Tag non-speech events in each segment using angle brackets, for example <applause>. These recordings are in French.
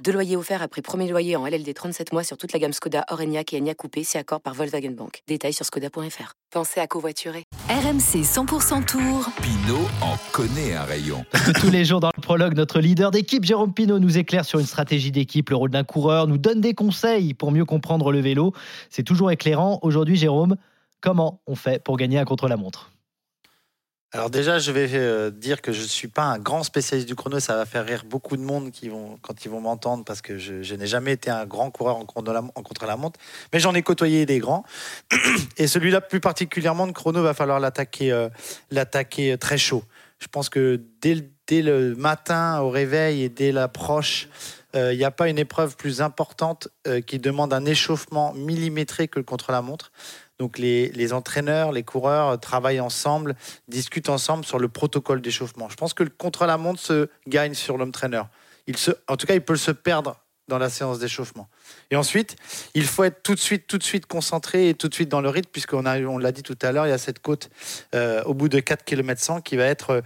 Deux loyers offerts après premier loyer en LLD 37 mois sur toute la gamme Skoda, Orenia et Enya Coupé, c'est accord par Volkswagen Bank. Détails sur skoda.fr. Pensez à covoiturer. RMC 100% Tour. Pinot en connaît un rayon. <laughs> Tous les jours dans le prologue, notre leader d'équipe, Jérôme Pinot, nous éclaire sur une stratégie d'équipe, le rôle d'un coureur, nous donne des conseils pour mieux comprendre le vélo. C'est toujours éclairant. Aujourd'hui, Jérôme, comment on fait pour gagner un contre-la-montre? Alors déjà, je vais euh, dire que je ne suis pas un grand spécialiste du chrono. Ça va faire rire beaucoup de monde qui vont, quand ils vont m'entendre parce que je, n'ai jamais été un grand coureur en, contre-la-montre. Mais j'en ai côtoyé des grands. <clears throat> Et celui-là, plus particulièrement, de chrono, va falloir l'attaquer euh, l'attaquer très chaud. Je pense que dès, le matin au réveil et dès l'approche, euh, il n'y a pas une épreuve plus importante qui demande un échauffement millimétré que le contre-la-montre. Donc les, entraîneurs, les coureurs travaillent ensemble, discutent ensemble sur le protocole d'échauffement. Je pense que le contre-la-montre se gagne sur l'homme-traîneur. en tout cas, il peut se perdre dans la séance d'échauffement. Et ensuite, il faut être tout de suite, tout de suite concentré et tout de suite dans le rythme, puisqu'on a, on l'a dit tout à l'heure, il y a cette côte euh, au bout de 4 km 100 qui va être euh,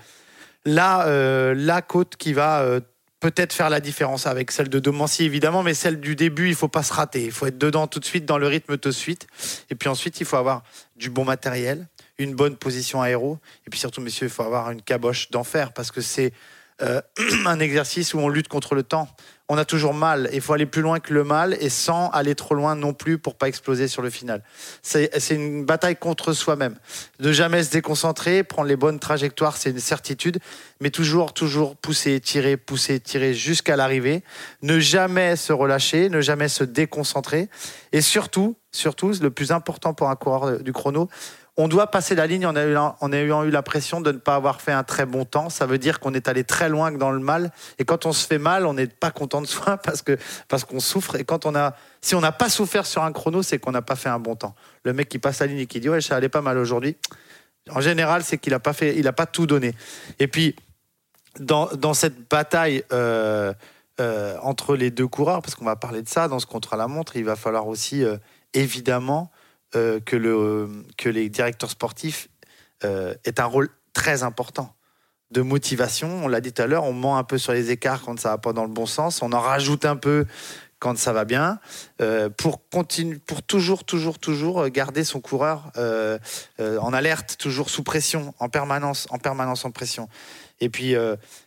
euh, la côte qui va peut-être faire la différence avec celle de Domancy évidemment, mais celle du début, il faut pas se rater. Il faut être dedans tout de suite, dans le rythme tout de suite. Et puis ensuite, il faut avoir du bon matériel, une bonne position aéro. Et puis surtout, messieurs, il faut avoir une caboche d'enfer parce que c'est euh, <clears throat> un exercice où on lutte contre le temps. On a toujours mal. Il faut aller plus loin que le mal et sans aller trop loin non plus pour pas exploser sur le final. C'est une bataille contre soi-même. Ne jamais se déconcentrer, prendre les bonnes trajectoires, c'est une certitude, mais toujours, toujours pousser, tirer, pousser, tirer jusqu'à l'arrivée. Ne jamais se relâcher, ne jamais se déconcentrer. Et surtout, surtout, le plus important pour un coureur du chrono, on doit passer la ligne. On a, eu, l'impression de ne pas avoir fait un très bon temps. Ça veut dire qu'on est allé très loin dans le mal. Et quand on se fait mal, on n'est pas content de soi <laughs> parce parce qu'on souffre. Et quand on a, si on n'a pas souffert sur un chrono, c'est qu'on n'a pas fait un bon temps. Le mec qui passe la ligne et qui dit ouais, ça allait pas mal aujourd'hui. En général, c'est qu'il n'a pas pas tout donné. Et puis dans, cette bataille. Euh, euh, entre les deux coureurs, parce qu'on va parler de ça dans ce contre-la-montre, il va falloir aussi euh, évidemment euh, que, le, que les directeurs sportifs euh, est un rôle très important de motivation. On l'a dit tout à l'heure, on ment un peu sur les écarts quand ça va pas dans le bon sens, on en rajoute un peu quand ça va bien, euh, pour, continuer, pour toujours, toujours, toujours garder son coureur en alerte, toujours sous pression, en permanence, en permanence en pression. Et puis,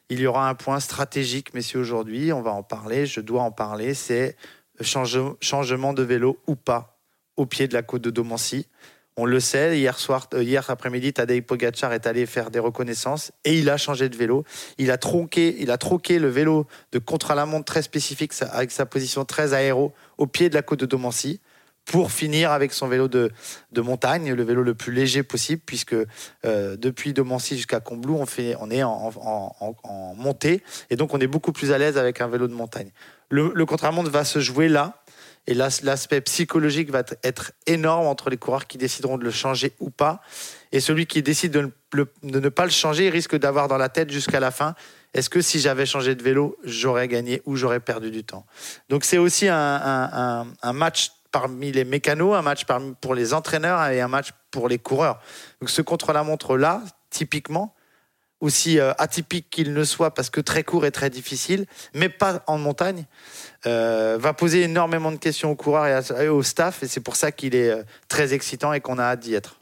il y aura un point stratégique, messieurs, aujourd'hui, on va en parler, je dois en parler, c'est changement de vélo ou pas au pied de la côte de Domancy. On le sait, hier soir, euh, hier après-midi, Tadej Pogacar est allé faire des reconnaissances et il a changé de vélo. Il a tronqué, il a troqué le vélo de contre-la-montre très spécifique avec sa position très aéro au pied de la côte de Domancy pour finir avec son vélo de, de, montagne, le vélo le plus léger possible, puisque euh, depuis Domancy jusqu'à Combloux, on, fait, on est en, en, montée, et donc on est beaucoup plus à l'aise avec un vélo de montagne. Le, le contre-la-montre va se jouer là, et l'aspect psychologique va être énorme entre les coureurs qui décideront de le changer ou pas. Et celui qui décide de ne, pas le changer risque d'avoir dans la tête jusqu'à la fin est-ce que si j'avais changé de vélo, j'aurais gagné ou j'aurais perdu du temps? Donc c'est aussi un, match parmi les mécanos, un match pour les entraîneurs et un match pour les coureurs. Donc ce contre-la-montre-là, typiquement, aussi euh, atypique qu'il ne soit parce que très court et très difficile, mais pas en montagne, euh, va poser énormément de questions aux coureurs et, au staff, et c'est pour ça qu'il est euh, très excitant et qu'on a hâte d'y être.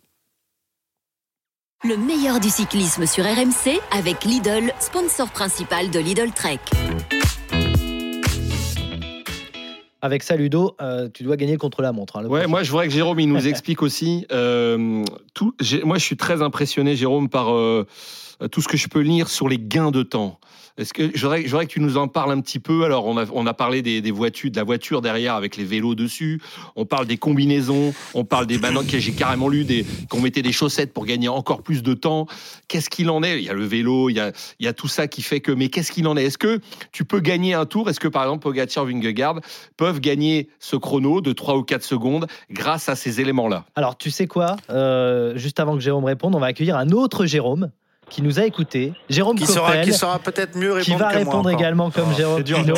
Le meilleur du cyclisme sur RMC avec Lidl, sponsor principal de Lidl Trek. Avec ça, Ludo, tu dois gagner contre la montre. Hein, ouais, moi je voudrais que Jérôme il nous <laughs> explique aussi. tout, moi je suis très impressionné, Jérôme, par euh, tout ce que je peux lire sur les gains de temps. Est-ce que voudrais que tu nous en parles un petit peu. Alors, on a, on a parlé des, voitures, de la voiture derrière avec les vélos dessus. On parle des combinaisons. On parle des que j'ai carrément lu qu'on mettait des chaussettes pour gagner encore plus de temps. Qu'est-ce qu'il en est? Il y a le vélo, il y a, il y a tout ça qui fait que. Mais qu'est-ce qu'il en est? Est-ce que tu peux gagner un tour? Est-ce que par exemple Pogacar, Vingegaard peuvent gagner ce chrono de 3 ou 4 secondes grâce à ces éléments-là? Alors, tu sais quoi? Euh, Juste avant que Jérôme réponde, on va accueillir un autre Jérôme qui nous a écouté. Jérôme Qui Coppel, qui saura peut-être mieux répondre qui va que répondre également comme Jérôme C'est dur.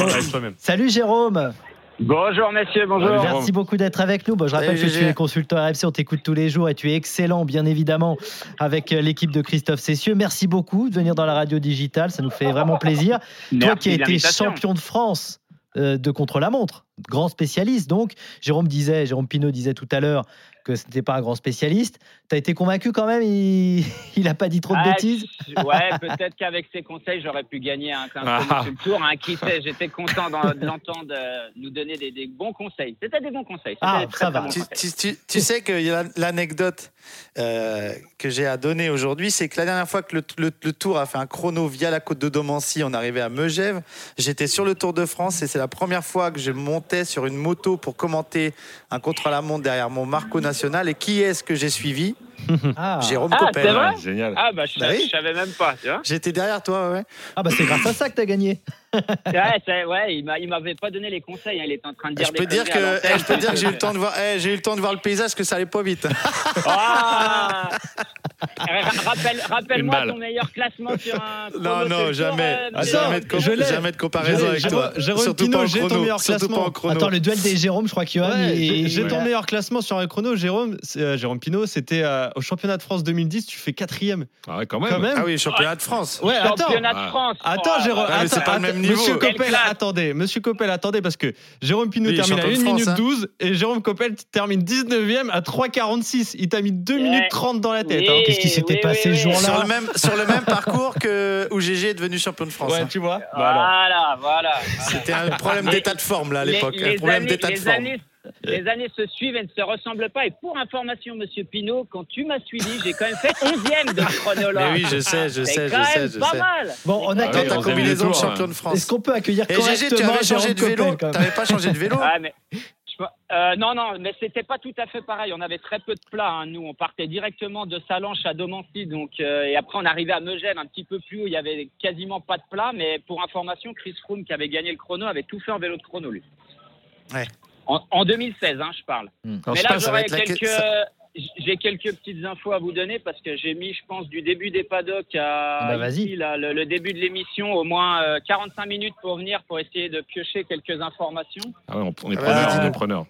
Salut Jérôme Bonjour messieurs, bonjour. Salut, Merci beaucoup d'être avec nous. Bon, je rappelle Salut, que tu GG. es consultant RFC, on t'écoute tous les jours et tu es excellent, bien évidemment, avec euh, l'équipe de Christophe Cessieux. Merci beaucoup de venir dans la radio digitale, ça nous fait vraiment plaisir. Toi qui as été champion de France euh, de contre-la-montre, grand spécialiste donc. Jérôme disait, Jérôme Pinault disait tout à l'heure que ce n'était pas un grand spécialiste. Tu as été convaincu quand même Il <laughs> n'a pas dit trop de Ah, bêtises Ouais, peut-être qu'avec ces conseils, j'aurais pu gagner un, Ah. chrono sur le tour. hein. Qui sait, j'étais content de l'entendre euh, nous donner des, des bons conseils. C'était des bons conseils. Ah, très, ça très va. bons Tu, tu- tu- tu sais que y a l'anecdote euh, que j'ai à donner aujourd'hui, c'est que la dernière fois que le, le- le Tour a fait un chrono via la côte de Domancy, on arrivait à Megève. J'étais sur le Tour de France et c'est la première fois que je montais sur une moto pour commenter un contre-la-montre derrière mon Marco national. Et qui est-ce que j'ai suivi? <laughs> Ah, Jérôme Ah, Coppel. c'est vrai Génial. Ah bah je, Bah oui. je savais même pas, tu vois. J'étais derrière toi, ouais. Ah bah c'est grâce à ça que tu as gagné. Ouais, ouais, il m'a- il m'avait pas donné les conseils. hein. Il était en train de dire. Je peux dire que, je peux dire que j'ai eu le temps de voir, eh, j'ai eu le temps de voir le paysage, que ça allait pas vite. Ah Ra- rappelle- Rappelle-moi ton meilleur classement sur un. chrono Non, non, jamais. euh, Attends, jamais, de jamais de comparaison avec Jérôme- toi. Jérôme Surtout en j'ai ton meilleur Surtout pas classement. en chrono. Attends, le duel des Jérômes, je crois que Johan. Ouais, il- j'ai ton Ouais. meilleur classement sur un chrono, Jérôme. Euh, Jérôme Pinault, c'était euh, au championnat de France 2010. Tu fais quatrième. Ah ouais, quand même. Quand même. Ah oui, championnat de France. Ouais, attends. Championnat Ah. de France. Attends, Oh, Jérôme. Ah, c'est attends, pas le même niveau. Monsieur Coppel, attendez. Monsieur Coppel, attendez, parce que Jérôme est termine à champion 1 de minute France, hein. 12 et Jérôme Coppel termine 19e à 3,46. Il t'a mis 2 Ouais. minutes 30 dans la tête. Oui. hein. Qu'est-ce qui s'était oui, passé oui, ce jour-là Sur le même, sur le même parcours que où GG est devenu champion de France. Ouais, hein. tu vois. Alors. Voilà, voilà. C'était un problème d'état de forme là à l'époque. Un problème d'état de forme. <laughs> Les années se suivent et ne se ressemblent pas. Et pour information, Monsieur Pinot, quand tu m'as suivi, j'ai quand même fait 11e de <laughs> chrono-là. Mais oui, je sais, je sais, je quand sais, même je pas sais. mal. Bon, on a Ah Dans ta combinaison de champion de Est-ce France. qu'on peut accueillir Et GG, tu correctement avais changé de vélo. Même T'avais pas changé de vélo. <laughs> Ah, mais, euh, non, non, mais c'était pas tout à fait pareil. On avait très peu de plats. hein. Nous, on partait directement de Salanches à Domancy, donc euh, et après on arrivait à Megève, un petit peu plus haut. Il y avait quasiment pas de plat. Mais pour information, Chris Froome, qui avait gagné le chrono, avait tout fait en vélo de chrono, lui. Ouais. En, en 2016, hein, je parle. Alors, Mais là, j'aurais la- quelques, j'ai quelques petites infos à vous donner parce que j'ai mis, je pense, du début des paddocks à Bah, vas-y. ici, là, le, le début de l'émission, au moins euh, 45 minutes pour venir pour essayer de piocher quelques informations. Ah ouais, on, est Ah, preneur, vas-y, on est dis-nous. preneur.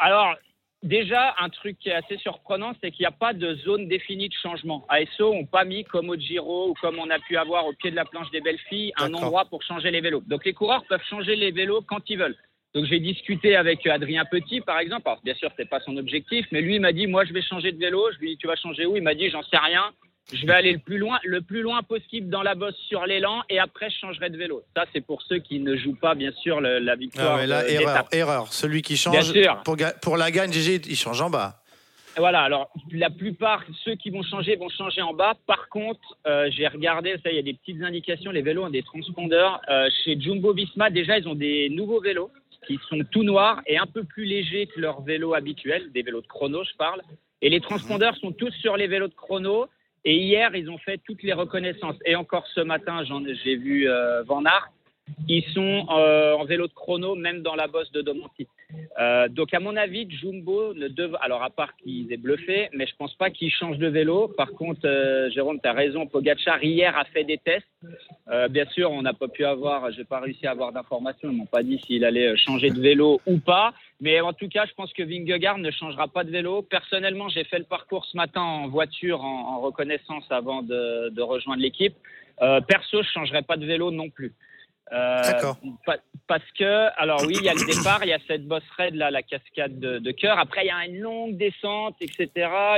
Alors, déjà, un truc qui est assez surprenant, c'est qu'il n'y a pas de zone définie de changement. ASO n'ont pas mis, comme au Giro ou comme on a pu avoir au pied de la planche des belles filles, un endroit pour changer les vélos. Donc, les coureurs peuvent changer les vélos quand ils veulent. Donc, j'ai discuté avec Adrien Petit, par exemple. Alors, bien sûr, c'est pas son objectif, mais lui, il m'a dit, moi, je vais changer de vélo. Je lui ai dit, tu vas changer où? Il m'a dit, j'en sais rien. Je vais aller le plus loin, le plus loin possible dans la bosse sur l'élan et après je changerai de vélo. Ça c'est pour ceux qui ne jouent pas bien sûr le- la victoire. Ah ouais, là, de- erreur, erreur. Celui qui Bien change sûr. pour, pour la gagne, GG, il change en bas. Voilà, alors la plupart, ceux qui vont changer, vont changer en bas. Par contre, euh, j'ai regardé, ça, il y a des petites indications, les vélos ont des transpondeurs. Euh, chez Jumbo Visma, déjà, ils ont des nouveaux vélos qui sont tout noirs et un peu plus légers que leurs vélos habituels, des vélos de chrono, je parle. Et les transpondeurs sont tous sur les vélos de chrono. Et hier, ils ont fait toutes les reconnaissances. Et encore ce matin, j'ai vu euh, Van Aert. Ils sont euh, en vélo de chrono, même dans la bosse de Domancy. Euh, donc, à mon avis, Jumbo ne devrait. Alors, à part qu'ils aient bluffé, mais je pense pas qu'ils changent de vélo. Par contre, euh, Jérôme, tu as raison. Pogacar, hier, a fait des tests. Bien sûr, on n'a pas pu avoir. J'ai pas réussi à avoir d'informations. Ils m'ont pas dit s'il allait changer de vélo ou pas. Mais en tout cas, je pense que Vingegaard ne changera pas de vélo. Personnellement, j'ai fait le parcours ce matin en voiture, en, reconnaissance avant de, rejoindre l'équipe. Perso, je changerai pas de vélo non plus. Euh, D'accord. pa- parce que, alors oui, il y a le départ, il y a cette bosse raide là, la cascade de, de cœur. Après, il y a une longue descente, etc.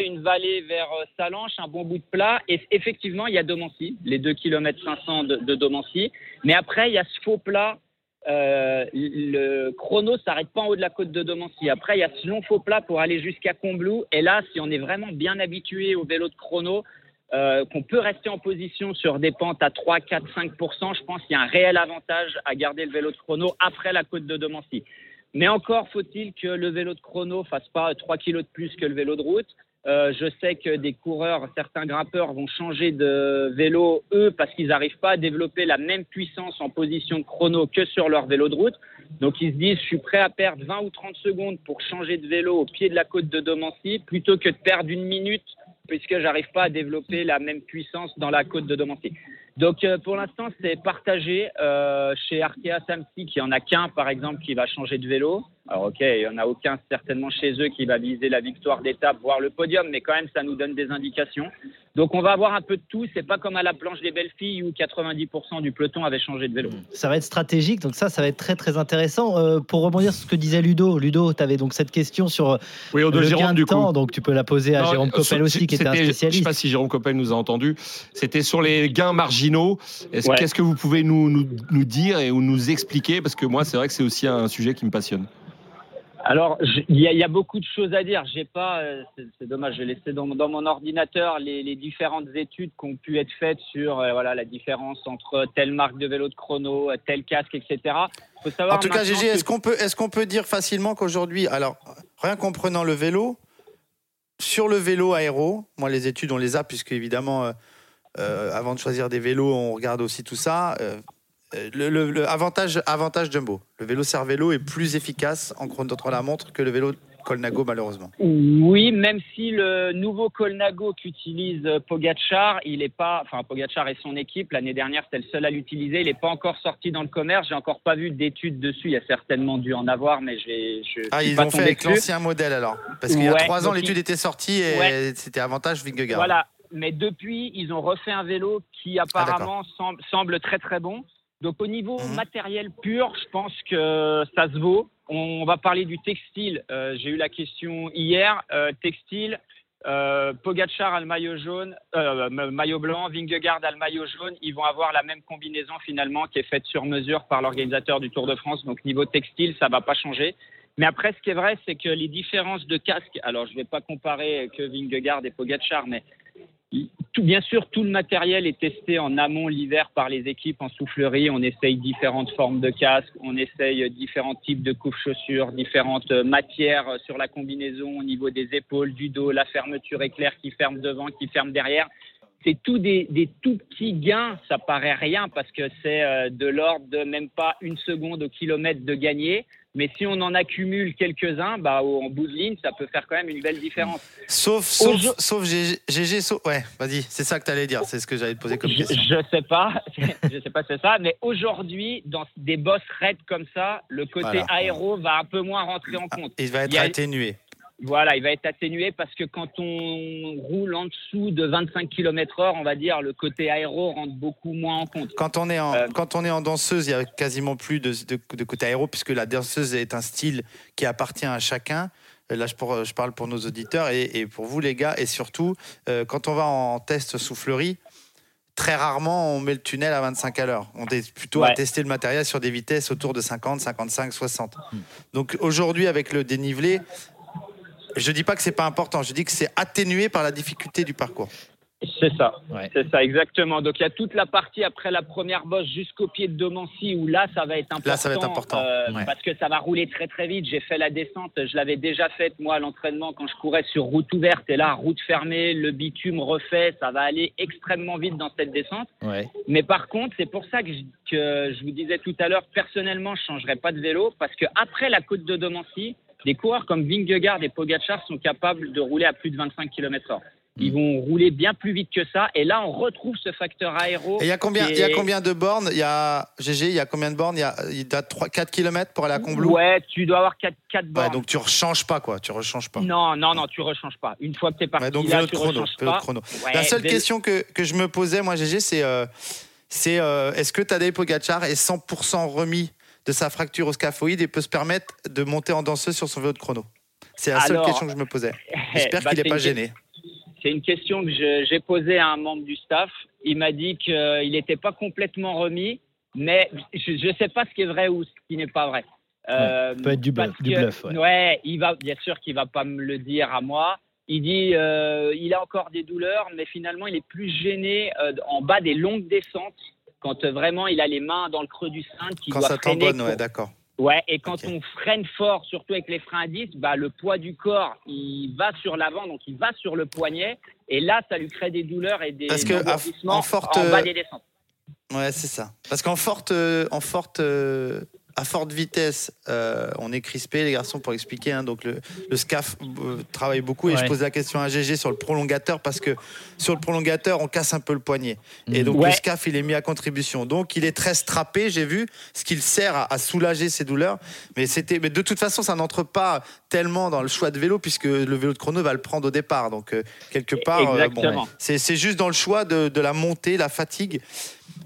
Une vallée vers euh, Salanches, un bon bout de plat. Et effectivement, il y a Domancy, les 2 km 500 de, de Domancy. Mais après, il y a ce faux plat. Euh, le chrono s'arrête pas en haut de la côte de Domancy. Après, il y a ce long faux plat pour aller jusqu'à Combloux. Et là, si on est vraiment bien habitué au vélo de chrono, euh, qu'on peut rester en position sur des pentes à 3, 4, 5% Je pense qu'il y a un réel avantage à garder le vélo de chrono après la côte de Domancy. Mais encore faut-il que le vélo de chrono fasse pas 3 kilos de plus que le vélo de route. Euh, je sais que des coureurs, certains grimpeurs vont changer de vélo, eux, parce qu'ils n'arrivent pas à développer la même puissance en position de chrono que sur leur vélo de route. Donc ils se disent, je suis prêt à perdre 20 ou 30 secondes pour changer de vélo au pied de la côte de Domancy, plutôt que de perdre une minute, puisque j'arrive pas à développer la même puissance dans la côte de Domancy. Donc euh, pour l'instant, c'est partagé euh, chez Arkea Samsic, qui en a qu'un, par exemple, qui va changer de vélo. Alors ok, il n'y en a aucun certainement chez eux qui va viser la victoire d'étape, voire le podium, mais quand même ça nous donne des indications. Donc on va avoir un peu de tout. C'est pas comme à la planche des belles filles où 90% du peloton avait changé de vélo. Ça va être stratégique, donc ça, ça va être très très intéressant. Euh, pour rebondir sur ce que disait Ludo, Ludo, tu avais donc cette question sur Oui, au de le Jérôme, gain de du coup. temps, donc tu peux la poser à Non, Jérôme Coppel aussi, qui était un c'était- Je ne sais spécialiste. pas si Jérôme Coppel nous a entendu. C'était sur les gains marginaux. Ouais. Qu'est-ce que vous pouvez nous, nous, nous dire et ou nous expliquer? Parce que moi, c'est vrai que c'est aussi un sujet qui me passionne. Alors, il y, a- il y a beaucoup de choses à dire. J'ai pas, euh, c'est dommage, j'ai laissé dans, dans mon ordinateur les, les différentes études qui ont pu être faites sur euh, voilà la différence entre telle marque de vélo de chrono, euh, tel casque, etc. Faut savoir En tout cas, que- est-ce qu'on peut, est qu'on peut dire facilement qu'aujourd'hui, alors, rien qu'en prenant le vélo, sur le vélo aéro, moi, les études, on les a, puisque évidemment, euh, avant de choisir des vélos, on regarde aussi tout ça. Euh, le, le- le avantage, avantage Jumbo. Le vélo Cervélo est plus efficace en contre la montre que le vélo Colnago, malheureusement. Oui, même si le nouveau Colnago qu'utilise euh, Pogachar, il est pas, enfin Pogachar et son équipe l'année dernière c'était le seul à l'utiliser, il n'est pas encore sorti dans le commerce. J'ai encore pas vu d'études dessus. Il y a certainement dû en avoir, mais j'ai. Je Ah, suis ils pas ont fait avec l'ancien modèle alors. Parce qu'il y a trois ans, l'étude il- était sortie et Ouais. c'était avantage Vingegaard. Voilà. Mais depuis, ils ont refait un vélo qui apparemment semble, semble très très bon. Donc au niveau Mhm. matériel pur, je pense que ça se vaut. On va parler du textile. Euh, J'ai eu la question hier. Euh, textile, euh, Pogacar a le maillot jaune, euh, ma- maillot blanc, Vingegaard a le maillot jaune. Ils vont avoir la même combinaison finalement qui est faite sur mesure par l'organisateur du Tour de France. Donc niveau textile, ça va pas changer. Mais après, ce qui est vrai, c'est que les différences de casque, alors je ne vais pas comparer que Vingegaard et Pogacar, mais tout, bien sûr, tout le matériel est testé en amont l'hiver par les équipes en soufflerie. On essaye différentes formes de casques, on essaye différents types de couches-chaussures, différentes euh, matières euh, sur la combinaison au niveau des épaules, du dos, la fermeture éclair qui ferme devant, qui ferme derrière. C'est tout des, des tout petits gains, ça paraît rien parce que c'est euh, de l'ordre de même pas une seconde au kilomètre de gagner. Mais si on en accumule quelques-uns, bah, en bout de ligne, ça peut faire quand même une belle différence. Sauf, sauf, Aujourd- sauf GG, sauf- ouais, vas-y, c'est ça que tu allais dire, c'est ce que j'allais te poser comme Je, question. je sais pas, <laughs> je sais pas c'est ça, mais aujourd'hui, dans des bosses raides comme ça, le côté Voilà. aéro va un peu moins rentrer en compte. Il va être Il y a- atténué. Voilà, il va être atténué parce que quand on roule en dessous de 25 km/h, on va dire le côté aéro rentre beaucoup moins en compte. Quand on, est en, Euh, quand on est en danseuse, il y a quasiment plus de, de, de côté aéro, puisque la danseuse est un style qui appartient à chacun. Euh, Là, je, pour- je parle pour nos auditeurs et, et pour vous, les gars. Et surtout, euh, quand on va en test soufflerie, très rarement on met le tunnel à 25 à l'heure. On est plutôt à tester le matériel sur des vitesses autour de 50, 55, 60. Donc aujourd'hui, avec le dénivelé, je dis pas que c'est pas important, je dis que c'est atténué par la difficulté du parcours. C'est ça, Ouais. c'est ça exactement. Donc il y a toute la partie après la première bosse jusqu'au pied de Domancy où là ça va être important. Là, ça va être important. euh, Ouais. Parce que ça va rouler très très vite. J'ai fait la descente, je l'avais déjà faite moi à l'entraînement quand je courais sur route ouverte et là route fermée, le bitume refait, ça va aller extrêmement vite dans cette descente. Ouais. Mais par contre, c'est pour ça que je, que je vous disais tout à l'heure, personnellement, je ne changerai pas de vélo parce que après la côte de Domancy, des coureurs comme Vingegaard et Pogacar sont capables de rouler à plus de 25 km/h. Ils vont rouler bien plus vite que ça. Et là, on retrouve ce facteur aéro. Et il y a combien, y a de bornes? Il y a GG, il y a combien de bornes? Il y a, il y a 3, 4 km pour aller à Combloux? Ouais, tu dois avoir 4, 4 bornes. Ouais, donc tu rechanges pas quoi, tu rechanges pas. Non, non, non, tu rechanges pas. Une fois que tu es parti, Ouais, donc là, tu chrono, rechanges pas. chrono. Ouais, La seule question que, que je me posais, moi, GG, c'est euh, c'est, euh, est-ce que Tadej Pogacar est 100% remis de sa fracture au scaphoïde et peut se permettre de monter en danseuse sur son vélo de chrono C'est la seule Alors, question que je me posais. <laughs> J'espère bah, qu'il n'est pas gêné. C'est une question que j'ai posée à un membre du staff. Il m'a dit qu'il n'était pas complètement remis, mais je ne sais pas ce qui est vrai ou ce qui n'est pas vrai. Euh, peut être du bluff- du que- bluff, ouais. il va, bien sûr qu'il va pas me le dire à moi, Il dit euh, il a encore des douleurs, mais finalement il est plus gêné euh, en bas des longues descentes quand euh, vraiment il a les mains dans le creux du cintre, qu'il Quand doit ça freiner pour- ouais, d'accord. Ouais, et quand on freine fort, surtout avec les freins à bah, le poids du corps, il va sur l'avant, donc il va sur le poignet, et là, ça lui crée des douleurs et des Parce que en forte, en bas euh, des descentes. Ouais, c'est ça. Parce qu'en forte, euh, en forte, euh, à forte vitesse, euh, on est crispé, les garçons, pour expliquer. hein. donc le, le SCAF euh, travaille beaucoup et Ouais. je pose la question à GG sur le prolongateur parce que sur le prolongateur, on casse un peu le poignet. Et Mhm. donc Ouais. le SCAF, il est mis à contribution. Donc il est très strappé, j'ai vu, ce qui le sert à, à soulager ses douleurs. Mais c'était, mais de toute façon, ça n'entre pas tellement dans le choix de vélo puisque le vélo de chrono va le prendre au départ. Donc euh, quelque part, bon, c'est juste dans le choix de, de la montée, la fatigue.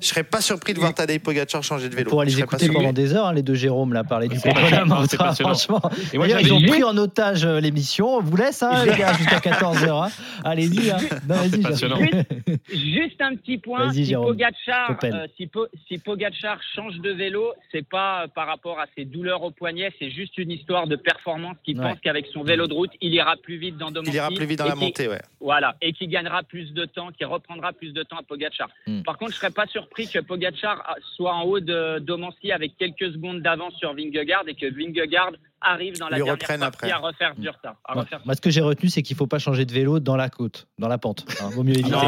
Je serais pas surpris de voir Tadej Pogacar changer de On vélo. pourra Je les écouter pendant des heures, hein, les deux Jérôme, là, parler du passionnant. Franchement, Et moi, ils ont juste- pris en otage euh, l'émission. On vous laisse, hein, <laughs> les gars, jusqu'à 14h. hein. Allez-y. Hein. Jérôme. Juste un petit point, si. Pogacar, euh, si, Po- si Pogacar change de vélo, c'est pas euh, par rapport à ses douleurs au poignet, c'est juste une histoire de performance qui Ouais. pense qu'avec son vélo de route, il ira plus vite dans Domancy. Il ira plus vite dans la montée, ouais. Voilà, et qui gagnera plus de temps, qui reprendra plus de temps à Pogacar. Hmm. Par contre, je serais pas surpris que Pogacar ah, soit en haut de Domancy avec quelques secondes d'avance sur Vingegaard et que Vingegaard arrive dans la Lui dernière reprenne partie après. à refaire du retard. à Ouais. Moi, ce que j'ai retenu, c'est qu'il faut pas changer de vélo dans la côte, dans la pente. hein. Vaut mieux éviter. Non,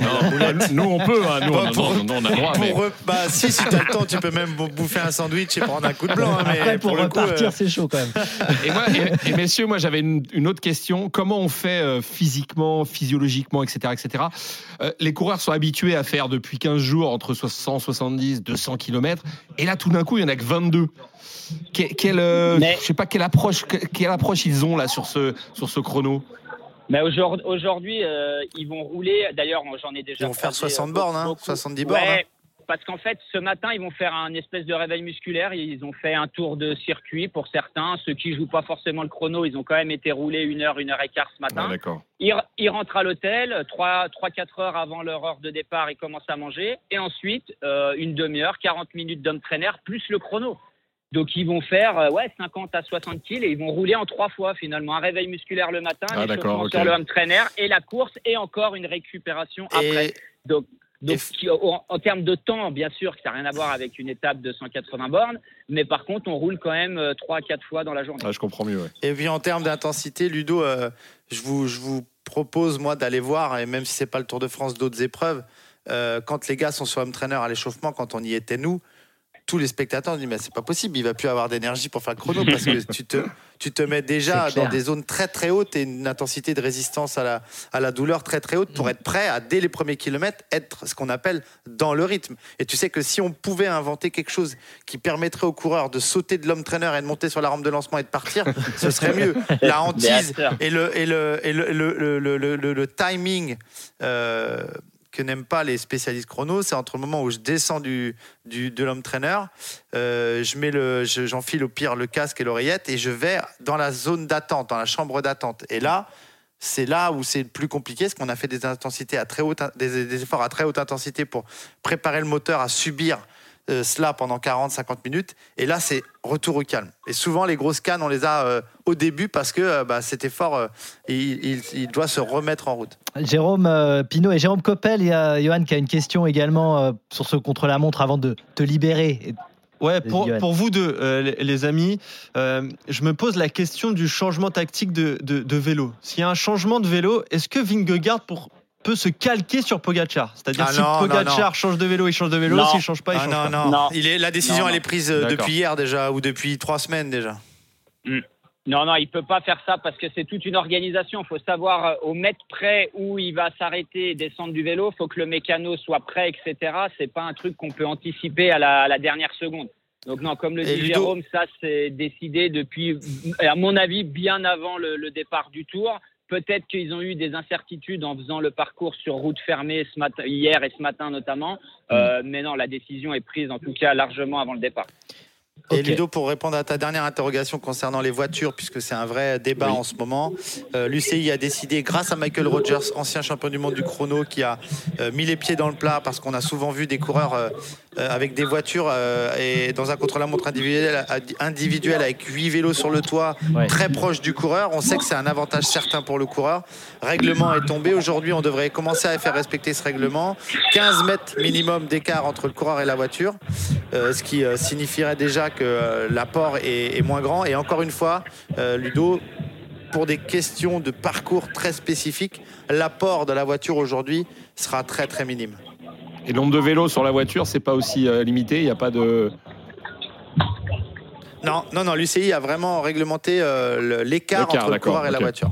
Non, nous on peut, hein, nous, on, Pour- non, non, on a le droit, pour mais bah, si, si t'as le temps, tu peux même bou- bouffer un sandwich et prendre un coup de blanc. hein, mais Après, pour, le coup, repartir, euh, c'est chaud quand même. Et, moi, et, et messieurs, moi j'avais une, une autre question. Comment on fait euh, physiquement, physiologiquement, etc. etc. Euh, les coureurs sont habitués à faire depuis 15 jours entre 170, 200 km. Et là, tout d'un coup, il n'y en a que 22. Que- quelle, euh, Mais- je sais pas quelle approche, que- quelle approche ils ont là sur ce, sur ce chrono. Mais aujourd'hui, euh, ils vont rouler. D'ailleurs, j'en ai déjà. Ils vont faire croisé, 60 euh, bornes, hein, beaucoup. 70 bornes, hein. Ouais, parce qu'en fait, ce matin, ils vont faire un espèce de réveil musculaire. Ils ont fait un tour de circuit pour certains. Ceux qui jouent pas forcément le chrono, ils ont quand même été roulés une heure, une heure et quart ce matin. Ils, ils rentrent à l'hôtel, 3-4 heures avant leur heure de départ, ils commencent à manger. Et ensuite, euh, une demi-heure, 40 minutes d'homme traîneur, plus le chrono. Donc ils vont faire euh, ouais, 50 à 60 kills et ils vont rouler en trois fois finalement. Un réveil musculaire le matin, Ah, un d'accord, échauffement ok. sur le home trainer et la course et encore une récupération après. Donc, donc Et f- qui- en, en termes de temps, bien sûr, que ça n'a rien à voir avec une étape de 180 bornes, mais par contre, on roule quand même 3 à 4 fois dans la journée. Ah, je comprends mieux. ouais. et puis en termes d'intensité, Ludo, euh, je, vous, je vous propose, moi, d'aller voir, et même si c'est pas le Tour de France, d'autres épreuves, euh, quand les gars sont sur home trainer à l'échauffement, quand on y était, nous, tous les spectateurs disent mais c'est pas possible, il va plus avoir d'énergie pour faire le chrono parce que tu te, tu te mets déjà dans des zones très très hautes et une intensité de résistance à la, à la douleur très très haute pour être prêt à dès les premiers kilomètres être ce qu'on appelle dans le rythme. Et tu sais que si on pouvait inventer quelque chose qui permettrait aux coureurs de sauter de l'homme trainer et de monter sur la rampe de lancement et de partir, <laughs> ce serait mieux. La hantise et le, et le, et le, le, le, le- le- le- le timing euh, que n'aiment pas les spécialistes chrono, c'est entre le moment où je descends du, de l'homme trainer, euh, je mets le, je- j'enfile au pire le casque et l'oreillette et je vais dans la zone d'attente, dans la chambre d'attente. Et là, c'est là où c'est le plus compliqué, parce qu'on a fait des intensités à très haute, des efforts à très haute intensité pour préparer le moteur à subir euh, cela pendant 40-50 minutes. Et là, c'est retour au calme. Et souvent, les grosses cannes, on les a euh, au début parce que euh, bah, cet effort, euh, il, il- il doit se remettre en route. Jérôme euh, Pinault et Jérôme Coppel, il y a Johan qui a une question également euh, sur ce contre-la-montre avant de te libérer. Ouais, pour, pour vous deux, euh, les, les amis, euh, je me pose la question du changement tactique de, de- de vélo. S'il y a un changement de vélo, est-ce que Vingegaard pour- peut se calquer sur Pogachar C'est-à-dire Ah si non, non, Pogachar non. change de vélo, il change de vélo. Non. S'il change pas, il Ah change non, pas. non, Non. Il est, la décision, Non, elle est prise euh, depuis hier déjà, ou depuis trois semaines déjà. Non, non, il peut pas faire ça parce que c'est toute une organisation. Il faut savoir euh, au mètre près où il va s'arrêter et descendre du vélo. Il faut que le mécano soit prêt, etc. C'est pas un truc qu'on peut anticiper à la, à la dernière seconde. Donc non, comme le dit Ludo- Jérôme, ça c'est décidé depuis, à mon avis, bien avant le, le départ du Tour. Peut-être qu'ils ont eu des incertitudes en faisant le parcours sur route fermée ce matin, hier et ce matin notamment. Euh, mais non, la décision est prise en tout cas largement avant le départ. Et Ok. Ludo, pour répondre à ta dernière interrogation concernant les voitures, puisque c'est un vrai débat en ce moment, euh, l'UCI a décidé, grâce à Michael Rogers, ancien champion du monde du chrono, qui a euh, mis les pieds dans le plat, parce qu'on a souvent vu des coureurs avec des voitures euh, et dans un contre-la-montre individuel, individuel avec 8 vélos sur le toit, Ouais. très proche du coureur. On sait que c'est un avantage certain pour le coureur. Règlement est tombé. Aujourd'hui, on devrait commencer à faire respecter ce règlement. 15 mètres minimum d'écart entre le coureur et la voiture, euh, ce qui euh, signifierait déjà que euh, l'apport est, moins grand. Et encore une fois, euh, Ludo, pour des questions de parcours très spécifiques, l'apport de la voiture aujourd'hui sera très très minime. Et le nombre de vélos sur la voiture, c'est pas aussi euh, limité. Il n'y a pas de. Non, non, non, l'UCI a vraiment réglementé euh, l'écart entre le coureur et la voiture.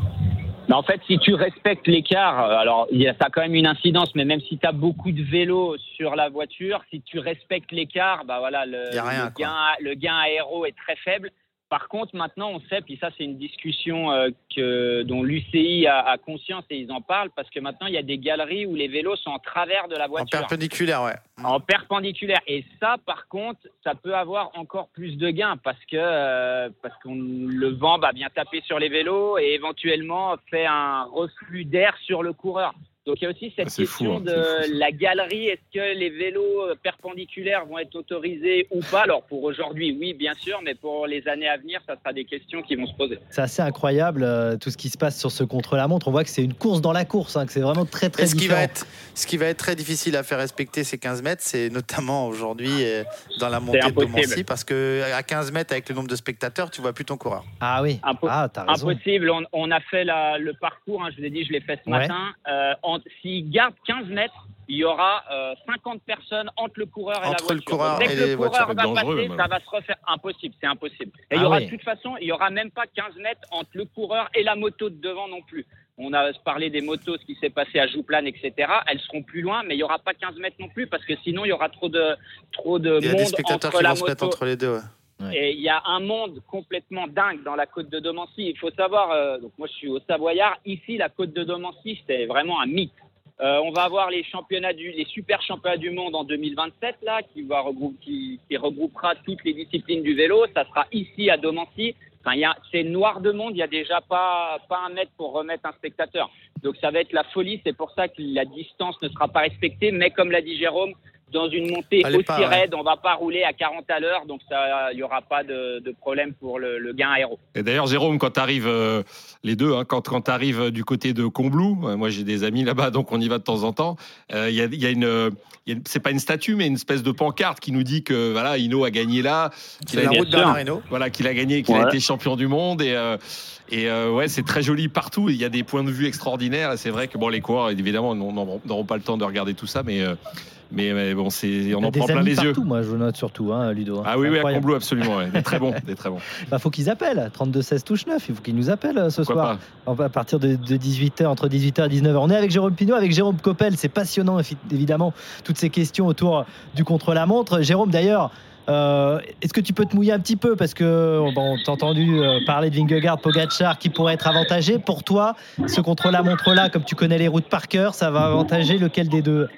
Mais en fait, si tu respectes l'écart, euh, alors il y a, ça a quand même une incidence, mais même si tu as beaucoup de vélos sur la voiture, si tu respectes l'écart, bah voilà, le, Y a rien, le quoi. gain, le gain aéro est très faible. Par contre, maintenant, on sait, puis ça, c'est une discussion euh, que, dont l'UCI a, a conscience et ils en parlent, parce que maintenant, il y a des galeries où les vélos sont en travers de la En voiture. perpendiculaire, ouais. En perpendiculaire. Et ça, par contre, ça peut avoir encore plus de gains parce que euh, parce le vent va bien taper sur les vélos et éventuellement fait un reflux d'air sur le coureur. Donc il y a aussi cette Ah, fou, question hein, de la galerie. Est-ce que les vélos euh, perpendiculaires vont être autorisés ou pas? Alors pour aujourd'hui, oui, bien sûr, mais pour les années à venir, ça sera des questions qui vont se poser. C'est assez incroyable euh, tout ce qui se passe sur ce contre-la-montre. On voit que c'est une course dans la course, hein, que c'est vraiment très très ce qui, différent. va être, ce qui va être très difficile à faire respecter ces 15 mètres, c'est notamment aujourd'hui euh, dans la montée de. Domancy, parce que à 15 mètres, avec le nombre de spectateurs, tu vois plus ton coureur. Ah oui, Impo- ah, raison. Impossible. On, on a fait la- le parcours, hein, je vous ai dit, je l'ai fait ce Ouais. matin. Euh, en- S'il garde 15 mètres, il y aura euh, 50 personnes entre le coureur et Entre la le voiture. coureur Donc, dès et que le les coureur voitures, va passer, même. ça va se refaire. Impossible, c'est impossible. Et il y Ah aura oui. de toute façon, il y aura même pas 15 mètres entre le coureur et la moto de devant non plus. On a parlé des motos, ce qui s'est passé à Jouplane, etc. Elles seront plus loin, mais il n'y aura pas 15 mètres non plus parce que sinon il y aura trop de trop de Il y a monde des spectateurs entre qui la vont se mettre moto entre les deux. ouais. Et il y a un monde complètement dingue dans la côte de Domancy. Il faut savoir, euh, donc moi je suis au Savoyard, ici la côte de Domancy c'était vraiment un mythe. Euh, on va avoir les championnats du, les super championnats du monde en 2027 là, qui va regrouper, qui, regroupera toutes les disciplines du vélo. Ça sera ici à Domancy. Enfin, c'est noir de monde. Il y a déjà pas pas un mètre pour remettre un spectateur. Donc ça va être la folie. C'est pour ça que la distance ne sera pas respectée. Mais comme l'a dit Jérôme, dans une montée Allez aussi pas, ouais. raide, on va pas rouler à 40 à l'heure, donc ça, il y aura pas de, de problème pour le, le gain aéro. Et d'ailleurs, Jérôme, quand tu arrives, les deux, hein, quand, quand tu arrives du côté de Combloux, euh, moi j'ai des amis là-bas, donc on y va de temps en temps, euh, il y, a, il y a une. euh, y une- C'est pas une statue, mais une espèce de pancarte qui nous dit que voilà, Hino a gagné là, qu'il C'est a, la route Hinault. voilà, qu'il a gagné, qu'il a Ouais. été champion du monde et. euh, et euh, ouais, c'est très joli partout. Il y a des points de vue extraordinaires. Et c'est vrai que bon, les coureurs, évidemment, n'auront n'auront pas le temps de regarder tout ça, mais euh, mais, mais bon, c'est on en prend plein les yeux. partout, moi je note surtout, hein, Ludo. Ah oui, oui, à. Combloux, absolument. ouais. Des très bons, des très bons. <laughs> Bah, faut qu'ils appellent. 32 16 touche 9. Il faut qu'ils nous appellent euh, ce Pourquoi soir. pas On va à partir de, 18h, entre 18h et 19h. On est avec Jérôme Pinot, avec Jérôme Coppel. C'est passionnant, évidemment, toutes ces questions autour du contre-la-montre. Jérôme, d'ailleurs, euh, est-ce que tu peux te mouiller un petit peu? Parce que bon, on t'a entendu euh, parler de Vingegaard, Pogacar qui pourrait être avantagé. Pour toi, ce contre-la-montre-là, comme tu connais les routes par cœur, ça va avantager lequel des deux?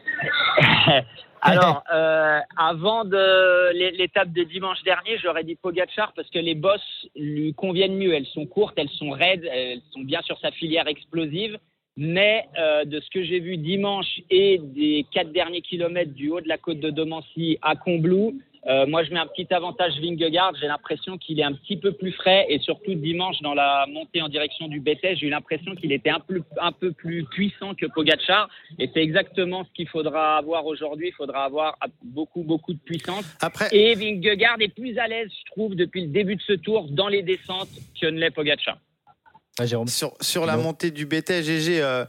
Alors, euh, avant de l'é- l'étape de dimanche dernier, j'aurais dit Pogachar parce que les bosses lui conviennent mieux. Elles sont courtes, elles sont raides, elles sont bien sur sa filière explosive. Mais euh, de ce que j'ai vu dimanche et des quatre derniers kilomètres du haut de la côte de Domancy à Combloux, euh, moi je mets un petit avantage Vingegaard. J'ai l'impression qu'il est un petit peu plus frais et surtout dimanche dans la montée en direction du BT, j'ai eu l'impression qu'il était un peu, un peu plus puissant que Pogachar. Et c'est exactement ce qu'il faudra avoir aujourd'hui. Il faudra avoir beaucoup, beaucoup de puissance. Après, Et Vingegaard est plus à l'aise, je trouve, depuis le début de ce tour dans les descentes que ne l'est Pogacar. Jérôme. sur, sur la Non. montée du BTGG, euh,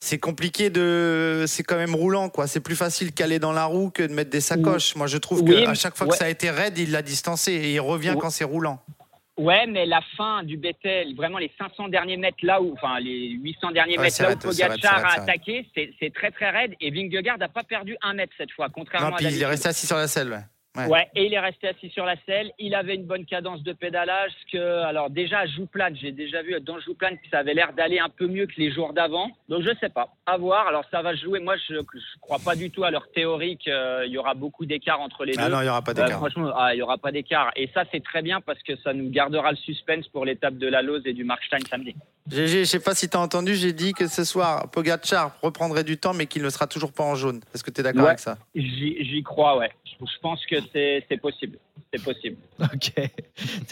c'est compliqué de. C'est quand même roulant, quoi. C'est plus facile qu'aller dans la roue que de mettre des sacoches. Moi, je trouve Oui, qu'à chaque fois que ça a été raide, il l'a distancé et il revient quand c'est roulant. Ouais, mais la fin du Bethel, vraiment les 500 derniers mètres là où, enfin les 800 derniers Ouais, mètres là où Pogacar a attaqué, c'est très très raide et Vingegaard n'a pas perdu un mètre cette fois, contrairement Non, à puis il est resté assis sur la selle, ouais. Ouais. Ouais, et il est resté assis sur la selle. Il avait une bonne cadence de pédalage. Que, alors déjà, à Jouplane, j'ai déjà vu dans Jouplane que ça avait l'air d'aller un peu mieux que les jours d'avant. Donc je sais pas. À voir. Alors ça va jouer. Moi, je, je crois pas du tout à leur théorie qu'il y aura beaucoup d'écart entre les Ah deux. non, il n'y aura pas Euh, d'écart. franchement, ah, il n'y aura pas d'écart. Et ça, c'est très bien parce que ça nous gardera le suspense pour l'étape de la Lose et du Markstein samedi. GG, je sais pas si tu as entendu, j'ai dit que ce soir, Pogacar reprendrait du temps, mais qu'il ne sera toujours pas en jaune. Est-ce que tu es d'accord Ouais. avec ça? J'y crois, ouais. Je pense que c'est possible. C'est possible. Ok.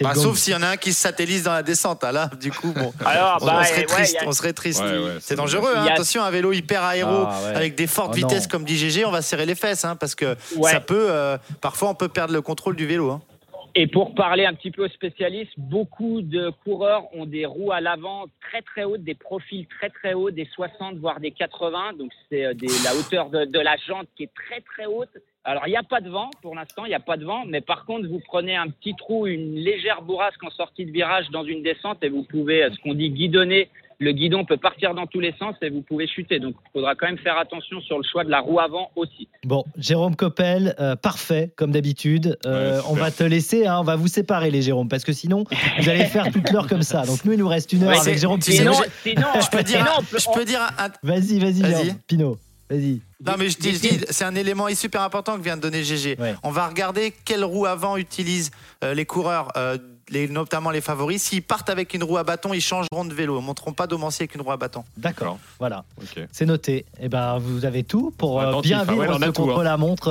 Bah. Sauf s'il y en a un qui se satellise dans la descente. Ah, là, du coup, bon. Alors, On, bah, on serait triste. il y a- on serait triste. Ouais, ouais, c'est dangereux. Hein. a- Attention, un vélo hyper aéro Ah, ouais. avec des fortes Oh, vitesses comme dit GG, on va serrer les fesses, hein, parce que Ouais. ça peut. euh, parfois, on peut perdre le contrôle du vélo. Et pour parler un petit peu aux spécialistes, beaucoup de coureurs ont des roues à l'avant très très hautes, des profils très très hauts, des 60 voire des 80. Donc c'est euh, la hauteur de, de la jante qui est très très haute. Alors il n'y a pas de vent pour l'instant, il n'y a pas de vent, mais par contre vous prenez un petit trou, une légère bourrasque en sortie de virage dans une descente et vous pouvez, euh, ce qu'on dit guidonner, le guidon peut partir dans tous les sens et vous pouvez chuter. Donc il faudra quand même faire attention sur le choix de la roue avant aussi. Bon, Jérôme Coppel, euh, parfait, comme d'habitude. Euh, Ouais, on va te laisser, hein, on va vous séparer, les Jérôme, parce que sinon, vous allez faire toute l'heure comme ça. Donc, nous, il nous reste une heure Ouais, avec Jérôme Sinon, sinon, Je peux dire, sinon, on je peux dire un- Vas-y, vas-y, Vas-y. Jérôme. Pinot. Vas-y. Non, mais je dis, c'est un élément super important que vient de donner GG. Ouais. On va regarder quelle roue avant utilisent euh, les coureurs, euh, les, notamment les favoris. S'ils partent avec une roue à bâton, ils changeront de vélo. Ils ne monteront pas Domancier avec une roue à bâton. D'accord. Voilà. C'est noté. Eh ben, vous avez tout pour euh, bien ah vivre ouais, on a ce tout, hein. contre-la-montre